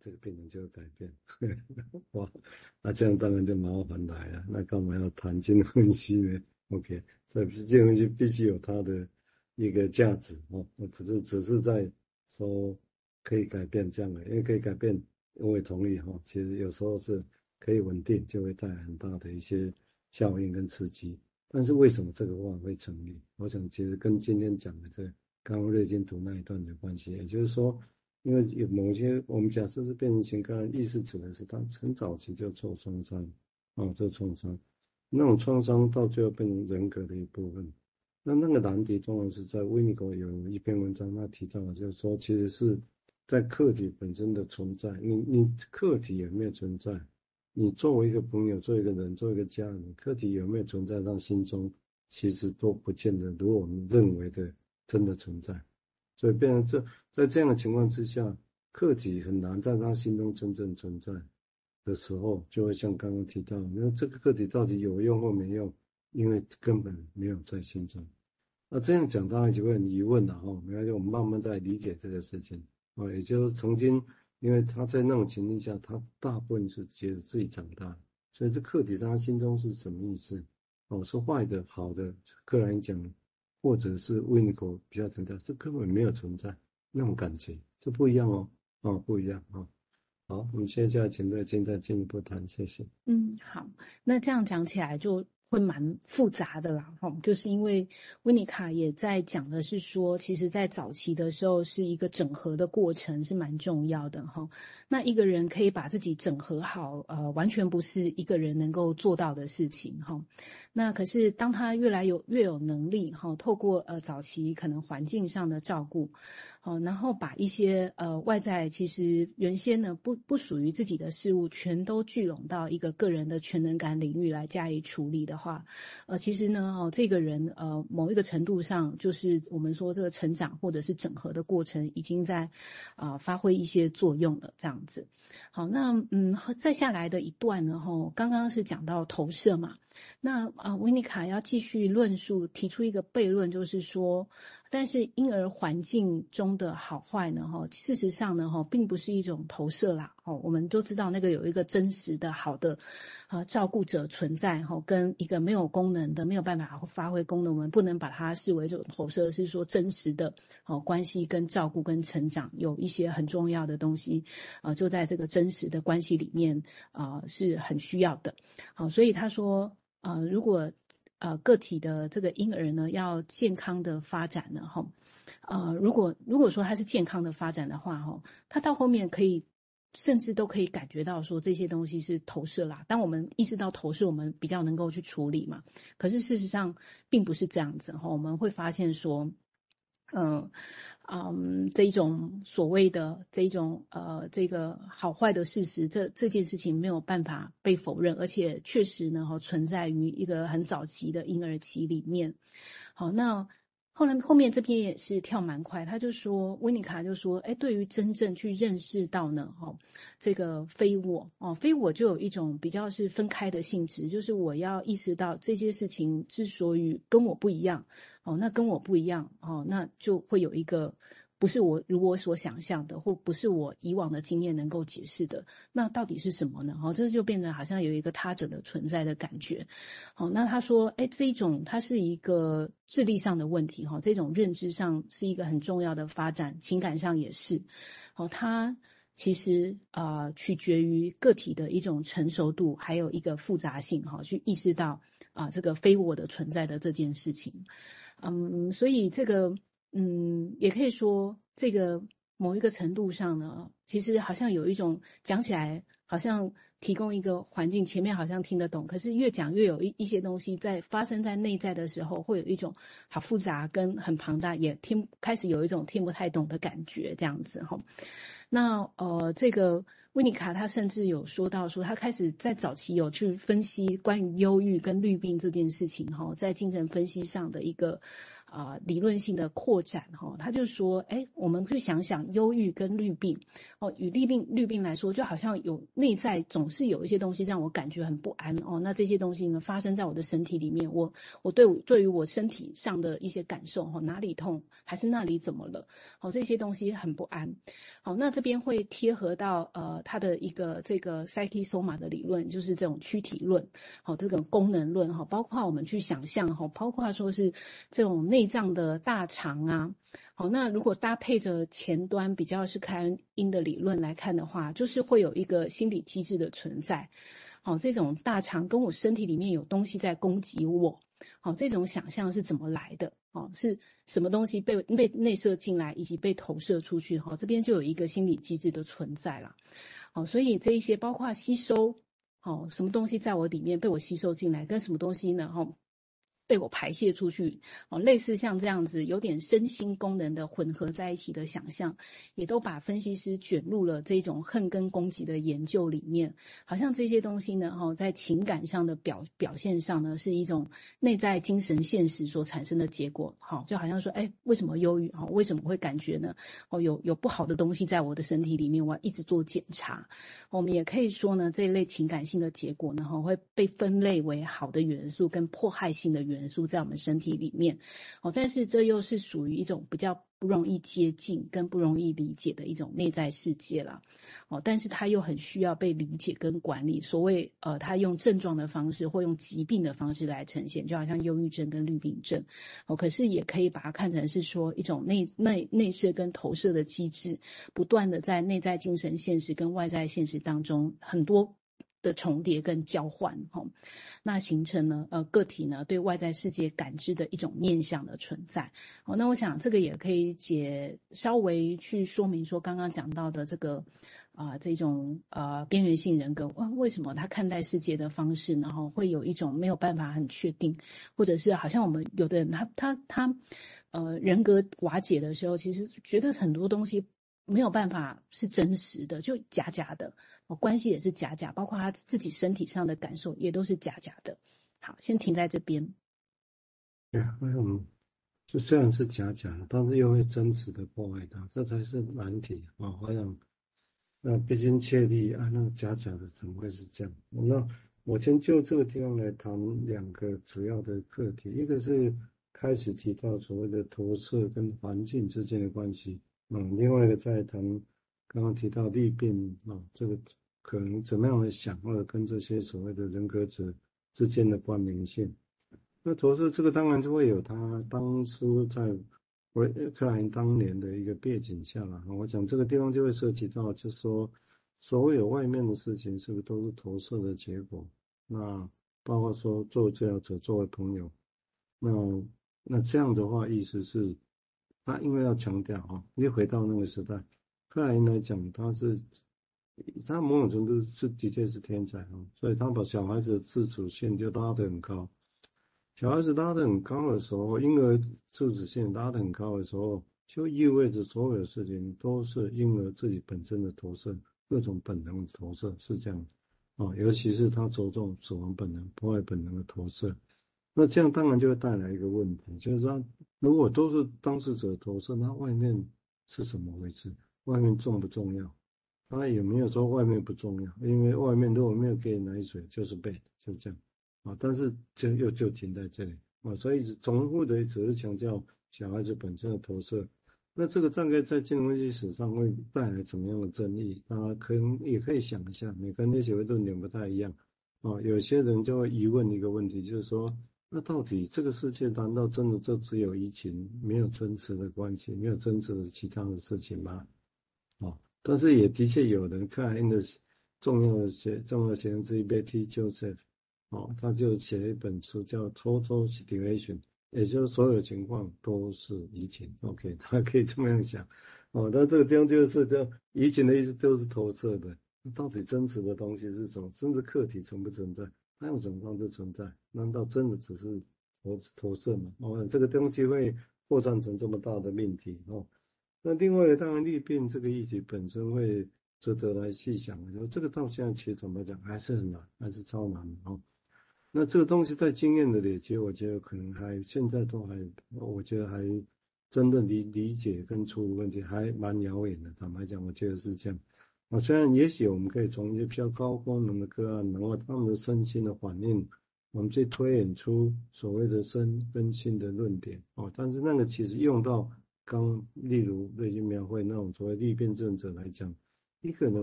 这个病人就会改变。哇，那这样当然就麻烦来了。那干嘛要谈精分析呢？OK，这精神分析必须有它的一个价值哦。那不是只是在说可以改变这样的，因为可以改变，我也同意哈。其实有时候是可以稳定，就会带来很大的一些效应跟刺激。但是为什么这个话会成立？我想其实跟今天讲的这刚刚瑞金读那一段有关系。也就是说，因为有某些我们假设是变成型，刚意思指的是他很早期就受创伤，啊，受创伤，那种创伤到最后变成人格的一部分。那那个难题，通常是在维尼口有一篇文章，他提到的就是说，其实是在客体本身的存在，你你客体有没有存在？你作为一个朋友，作为一个人，作为一个家人，客体有没有存在他心中，其实都不见得如我们认为的真的存在。所以变成这在这样的情况之下，客体很难在他心中真正存在的时候，就会像刚刚提到，那这个客体到底有用或没用？因为根本没有在心中。那这样讲，当然就会很疑问了哈。没关系，我们慢慢在理解这个事情啊，也就是曾经。因为他在那种情境下，他大部分是觉得自己长大，所以这客体在他心中是什么意思？哦，是坏的、好的，客人讲，或者是胃口比较强调，这根本没有存在那种感觉，这不一样哦，哦，不一样啊、哦。好，我们现在就要请瑞金再进一步谈，谢谢。嗯，好，那这样讲起来就。会蛮复杂的啦，哈，就是因为温尼卡也在讲的是说，其实，在早期的时候是一个整合的过程，是蛮重要的，哈。那一个人可以把自己整合好，呃，完全不是一个人能够做到的事情，哈。那可是当他越来有越有能力，哈，透过呃早期可能环境上的照顾。好，然后把一些呃外在其实原先呢不不属于自己的事物，全都聚拢到一个个人的全能感领域来加以处理的话，呃，其实呢，哦，这个人呃某一个程度上，就是我们说这个成长或者是整合的过程，已经在啊、发挥一些作用了，这样子。好，那嗯，再下来的一段呢，哈，刚刚是讲到投射嘛。那啊，维尼卡要继续论述，提出一个悖论，就是说，但是婴儿环境中的好坏呢，哈，事实上呢，哈，并不是一种投射啦，哦，我们都知道那个有一个真实的好的啊照顾者存在，哈，跟一个没有功能的、没有办法发挥功能，我们不能把它视为这种投射，是说真实的哦关系跟照顾跟成长有一些很重要的东西，啊，就在这个真实的关系里面啊是很需要的，好，所以他说。呃，如果呃个体的这个婴儿呢，要健康的发展呢，哈，呃，如果如果说他是健康的发展的话，哈，他到后面可以甚至都可以感觉到说这些东西是投射啦。当我们意识到投射，我们比较能够去处理嘛。可是事实上并不是这样子哈，我们会发现说，嗯。嗯，这种所谓的这种呃，这个好坏的事实，这这件事情没有办法被否认，而且确实呢，哈，存在于一个很早期的婴儿期里面。好，那。后来后面这边也是跳蛮快，他就说，温尼卡就说，哎，对于真正去认识到呢，哈，这个非我哦，非我就有一种比较是分开的性质，就是我要意识到这些事情之所以跟我不一样，哦，那跟我不一样，哦，那就会有一个。不是我如我所想象的，或不是我以往的经验能够解释的，那到底是什么呢？好，这就变得好像有一个他者的存在的感觉。好，那他说，哎，这一种它是一个智力上的问题，哈，这种认知上是一个很重要的发展，情感上也是。好，它其实啊、取决于个体的一种成熟度，还有一个复杂性，哈，去意识到啊、这个非我的存在的这件事情。嗯，所以这个。嗯，也可以说，这个某一个程度上呢，其实好像有一种讲起来，好像提供一个环境，前面好像听得懂，可是越讲越有一一些东西在发生在内在的时候，会有一种好复杂跟很庞大，也听开始有一种听不太懂的感觉，这样子哈。那呃，这个。维尼卡他甚至有说到说，他开始在早期有去分析关于忧郁跟绿病这件事情哈，在精神分析上的一个啊、理论性的扩展哈，他就说，哎，我们去想想忧郁跟绿病哦，与绿病绿病来说，就好像有内在总是有一些东西让我感觉很不安哦。那这些东西呢，发生在我的身体里面，我我对我对于我身体上的一些感受哈，哪里痛还是那里怎么了？好，这些东西很不安。好，那这边会贴合到呃他的一个这个 Psychosoma 的理论，就是这种躯体论，好，这种功能论哈，包括我们去想象哈，包括说是这种内。内脏的大肠啊，好，那如果搭配着前端比较是开因的理论来看的话，就是会有一个心理机制的存在。好，这种大肠跟我身体里面有东西在攻击我，好，这种想象是怎么来的？哦，是什么东西被被内射进来，以及被投射出去？好，这边就有一个心理机制的存在了。好，所以这一些包括吸收，好，什么东西在我里面被我吸收进来，跟什么东西呢？哈。被我排泄出去，哦，类似像这样子，有点身心功能的混合在一起的想象，也都把分析师卷入了这种恨跟攻击的研究里面。好像这些东西呢，哈，在情感上的表表现上呢，是一种内在精神现实所产生的结果。好，就好像说，哎，为什么忧郁？哈，为什么会感觉呢？哦，有有不好的东西在我的身体里面，我要一直做检查。我们也可以说呢，这一类情感性的结果呢，哈，会被分类为好的元素跟迫害性的元素。元素在我们身体里面，哦，但是这又是属于一种比较不容易接近、跟不容易理解的一种内在世界了，哦，但是它又很需要被理解跟管理。所谓呃，它用症状的方式或用疾病的方式来呈现，就好像忧郁症跟绿病症，哦，可是也可以把它看成是说一种内内内射跟投射的机制，不断的在内在精神现实跟外在现实当中很多。的重叠跟交换，哈，那形成呢，呃，个体呢对外在世界感知的一种面向的存在，哦，那我想这个也可以解稍微去说明说刚刚讲到的这个啊、这种呃边缘性人格，哇，为什么他看待世界的方式，然后会有一种没有办法很确定，或者是好像我们有的人他他他呃人格瓦解的时候，其实觉得很多东西没有办法是真实的，就假假的。哦关系也是假假，包括他自己身体上的感受也都是假假的。好，先停在这边。对啊，为什么？就虽然是假假的，但是又会真实的破坏它，这才是难题啊！好像那毕竟确立啊，那假假的怎么会是这样？那我先就这个地方来谈两个主要的课题，一个是开始提到所谓的投射跟环境之间的关系，嗯，另外一个在谈刚刚提到利病啊，这个。可能怎么样的想，或者跟这些所谓的人格者之间的关联性？那投射这个当然就会有他当初在维克莱因当年的一个背景下了。我想这个地方就会涉及到，就是说所有外面的事情是不是都是投射的结果？那包括说作为治疗者，作为朋友，那那这样的话，意思是，他因为要强调哈，又回到那个时代，克莱因来讲，他是。他某种程度是的确是天才哈，所以他把小孩子的自主性就拉得很高。小孩子拉得很高的时候，婴儿自主性拉得很高的时候，就意味着所有的事情都是婴儿自己本身的投射，各种本能的投射是这样的啊，尤其是他着重死亡本能、破坏本能的投射。那这样当然就会带来一个问题，就是说，如果都是当事者投射，那外面是怎么回事？外面重不重要？他也没有说外面不重要，因为外面如果没有给奶水，就是 bad，就这样啊。但是就又就停在这里啊，所以重复的只是强调小孩子本身的投射。那这个大概在精神分析史上会带来怎么样的争议？大家可能也可以想一下，每个人的学会论点不太一样啊。有些人就会疑问一个问题，就是说，那到底这个世界难道真的就只有疫情，没有真实的关系，没有真实的其他的事情吗？哦？但是也的确有人克莱因的重要的学重要学生之一 Betty Joseph，哦，他就写了一本书叫 Total Situation，也就是所有情况都是疫情。OK，他可以这么样想，哦，但这个地方就是叫疫情的意思都是投射的，到底真实的东西是什么？真实客体存不存在？它用什么方式存在？难道真的只是投投射吗？哦，这个东西会扩散成这么大的命题哦。那另外，当然，裂变这个议题本身会值得来细想。就这个到现在其实怎么讲，还是很难，还是超难的哦。那这个东西在经验的累积，我觉得可能还现在都还，我觉得还真的理理解跟出问题还蛮遥远的。坦白讲，我觉得是这样。啊，虽然也许我们可以从一些比较高功能的个案，然后他们的身心的反应，我们去推演出所谓的身跟心的论点。哦，但是那个其实用到刚，例如瑞金描绘那种所谓立辩证者来讲，你可能